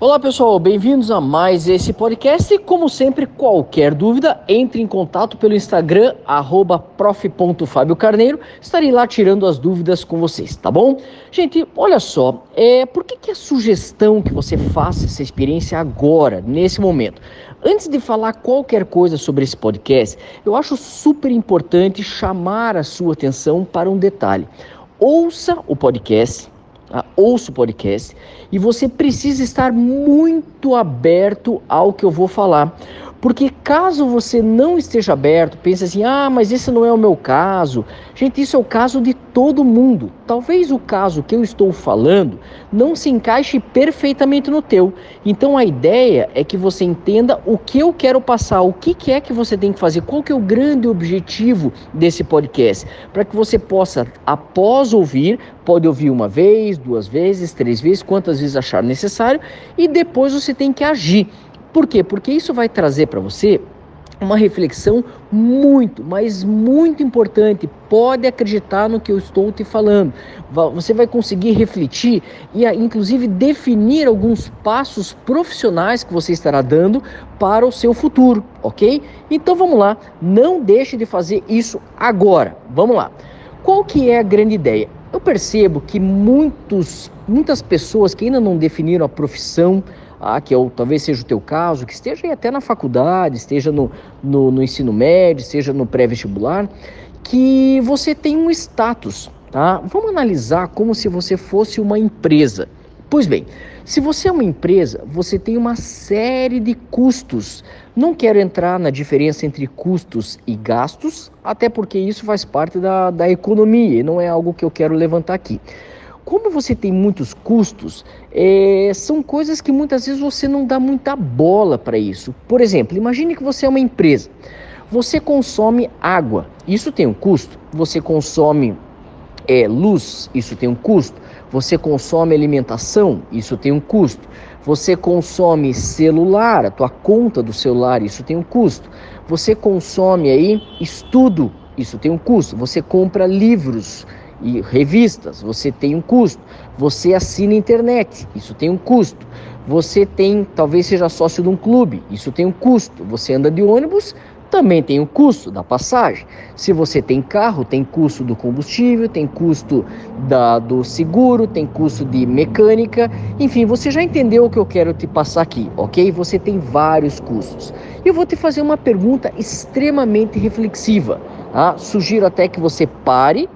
Olá pessoal, bem-vindos a mais esse podcast e como sempre, qualquer dúvida, entre em contato pelo Instagram, prof.fabiocarneiro, estarei lá tirando as dúvidas com vocês, tá bom? Gente, olha só, é, por que, que a sugestão que você faça essa experiência agora, nesse momento? Antes de falar qualquer coisa sobre esse podcast, eu acho super importante chamar a sua atenção para um detalhe. Ouça o podcast, ouça o podcast e você precisa estar muito aberto ao que eu vou falar. Porque caso você não esteja aberto, pense assim: ah, mas esse não é o meu caso. Gente, isso é o caso de todo mundo. Talvez o caso que eu estou falando não se encaixe perfeitamente no teu. Então a ideia é que você entenda o que eu quero passar, o que, é que você tem que fazer, qual que é o grande objetivo desse podcast, para que você possa, após ouvir, pode ouvir uma vez, duas vezes, três vezes, quantas vezes achar necessário, e depois você tem que agir. Por quê? Porque isso vai trazer para você uma reflexão muito, mas muito importante. Pode acreditar no que eu estou te falando. Você vai conseguir refletir e, inclusive, definir alguns passos profissionais que você estará dando para o seu futuro, ok? Então vamos lá, não deixe de fazer isso agora. Vamos lá. Qual que é a grande ideia? Eu percebo que muitos, muitas pessoas que ainda não definiram a profissão, ah, que o, talvez seja o teu caso, que esteja até na faculdade, esteja no, no, no ensino médio, esteja no pré-vestibular, que você tem um status, tá? Vamos analisar como se você fosse uma empresa. Pois bem, se você é uma empresa, você tem uma série de custos. Não quero entrar na diferença entre custos e gastos, até porque isso faz parte da, da economia e não é algo que eu quero levantar aqui como você tem muitos custos, é, são coisas que muitas vezes você não dá muita bola para isso. Por exemplo, imagine que você é uma empresa. Você consome água, isso tem um custo. Você consome é, luz, isso tem um custo. Você consome alimentação, isso tem um custo. Você consome celular, a tua conta do celular, isso tem um custo. Você consome aí estudo, isso tem um custo. Você compra livros, e revistas, você tem um custo. Você assina internet, isso tem um custo. Você tem, talvez seja sócio de um clube, isso tem um custo. Você anda de ônibus, também tem o custo da passagem. Se você tem carro, tem custo do combustível, tem custo da, do seguro, tem custo de mecânica. Enfim, você já entendeu o que eu quero te passar aqui, ok? Você tem vários custos. Eu vou te fazer uma pergunta extremamente reflexiva. Tá? Sugiro até que você pare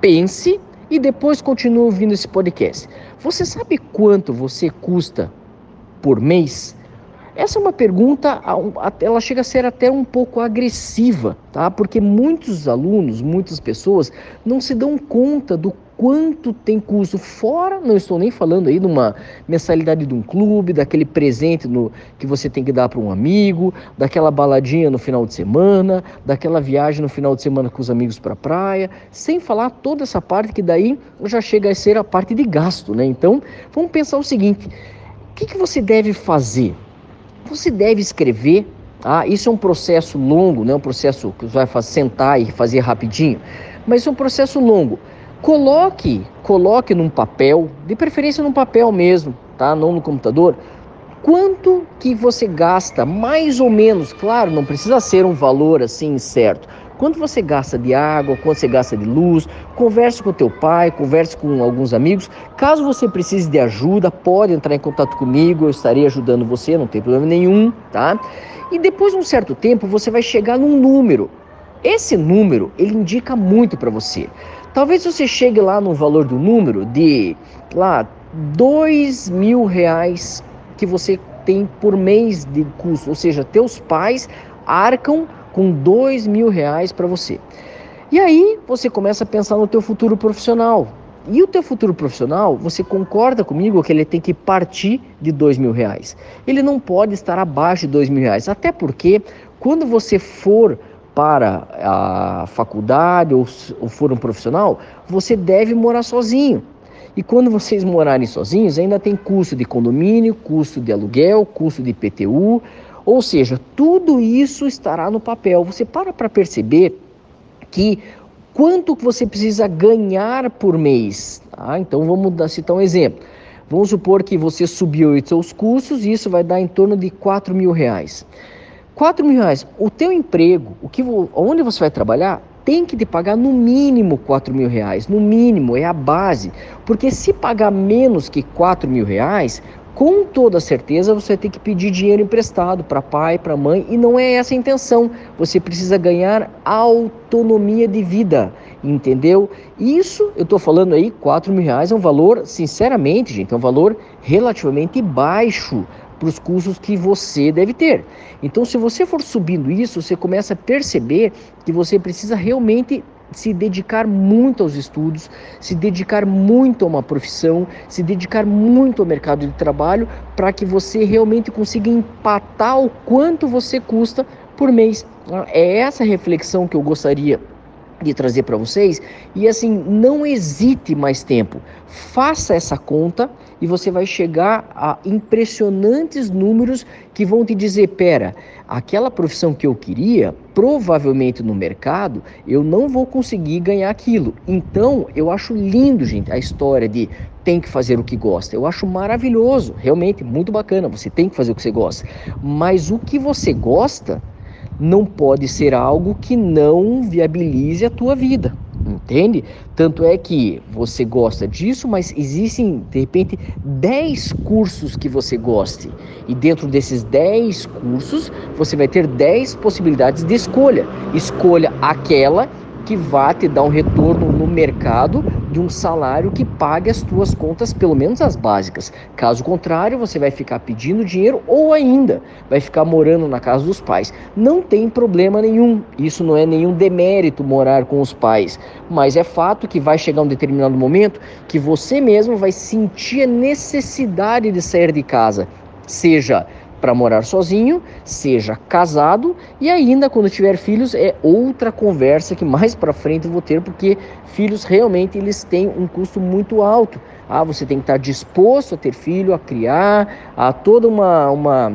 pense e depois continue ouvindo esse podcast. Você sabe quanto você custa por mês? Essa é uma pergunta, ela chega a ser até um pouco agressiva, tá? Porque muitos alunos, muitas pessoas não se dão conta do quanto tem custo. Fora, não estou nem falando aí de uma mensalidade de um clube, daquele presente no, que você tem que dar para um amigo, daquela baladinha no final de semana, daquela viagem no final de semana com os amigos para a praia, sem falar toda essa parte que daí já chega a ser a parte de gasto, né? Então, vamos pensar o seguinte: o que, que você deve fazer? Você deve escrever. Ah, isso é um processo longo, não é um processo que você vai sentar e fazer rapidinho, mas é um processo longo. Coloque, coloque num papel, de preferência num papel mesmo, tá? Não no computador. Quanto que você gasta, mais ou menos, claro, não precisa ser um valor assim certo. Quanto você gasta de água, quanto você gasta de luz, converse com teu pai, converse com alguns amigos. Caso você precise de ajuda, pode entrar em contato comigo, eu estarei ajudando você, não tem problema nenhum, tá? E depois de um certo tempo, você vai chegar num número. Esse número, ele indica muito para você. Talvez você chegue lá no valor do número de lá dois mil reais que você tem por mês de custo, ou seja, teus pais arcam com dois mil reais para você. E aí você começa a pensar no teu futuro profissional. E o teu futuro profissional, você concorda comigo que ele tem que partir de dois mil reais? Ele não pode estar abaixo de dois mil reais, até porque quando você for para a faculdade ou, ou for um profissional, você deve morar sozinho. E quando vocês morarem sozinhos, ainda tem custo de condomínio, custo de aluguel, custo de IPTU, ou seja, tudo isso estará no papel. Você para para perceber que quanto você precisa ganhar por mês. Tá? Então vamos citar um exemplo. Vamos supor que você subiu os seus custos e isso vai dar em torno de 4 mil reais. 4 mil reais, o teu emprego, o que, onde você vai trabalhar, tem que te pagar no mínimo 4 mil reais, no mínimo, é a base. Porque se pagar menos que 4 mil reais, com toda certeza você tem que pedir dinheiro emprestado para pai, para mãe, e não é essa a intenção. Você precisa ganhar autonomia de vida, entendeu? Isso eu estou falando aí, 4 mil reais é um valor, sinceramente, gente, é um valor relativamente baixo para os custos que você deve ter. Então, se você for subindo isso, você começa a perceber que você precisa realmente se dedicar muito aos estudos, se dedicar muito a uma profissão, se dedicar muito ao mercado de trabalho para que você realmente consiga empatar o quanto você custa por mês. É essa reflexão que eu gostaria de trazer para vocês. E assim, não hesite mais tempo. Faça essa conta e você vai chegar a impressionantes números que vão te dizer: pera, aquela profissão que eu queria, provavelmente no mercado, eu não vou conseguir ganhar aquilo. Então, eu acho lindo, gente, a história de tem que fazer o que gosta. Eu acho maravilhoso, realmente muito bacana. Você tem que fazer o que você gosta. Mas o que você gosta não pode ser algo que não viabilize a tua vida, entende? Tanto é que você gosta disso, mas existem de repente 10 cursos que você goste. E dentro desses 10 cursos, você vai ter 10 possibilidades de escolha. Escolha aquela que vá te dar um retorno no mercado de um salário que pague as tuas contas, pelo menos as básicas. Caso contrário, você vai ficar pedindo dinheiro ou ainda vai ficar morando na casa dos pais. Não tem problema nenhum. Isso não é nenhum demérito morar com os pais, mas é fato que vai chegar um determinado momento que você mesmo vai sentir a necessidade de sair de casa, seja para morar sozinho, seja casado e ainda quando tiver filhos é outra conversa que mais para frente eu vou ter porque filhos realmente eles têm um custo muito alto. Ah, você tem que estar disposto a ter filho, a criar, a toda uma uma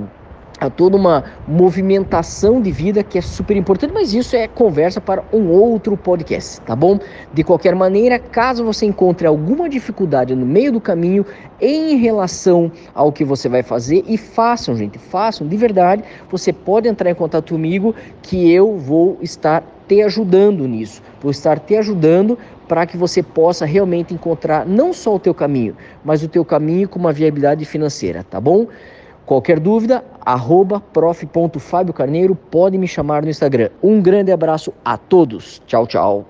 a toda uma movimentação de vida que é super importante, mas isso é conversa para um outro podcast, tá bom? De qualquer maneira, caso você encontre alguma dificuldade no meio do caminho em relação ao que você vai fazer, e façam, gente, façam de verdade, você pode entrar em contato comigo que eu vou estar te ajudando nisso, vou estar te ajudando para que você possa realmente encontrar não só o teu caminho, mas o teu caminho com uma viabilidade financeira, tá bom? Qualquer dúvida, arroba prof.fabiocarneiro, pode me chamar no Instagram. Um grande abraço a todos. Tchau, tchau.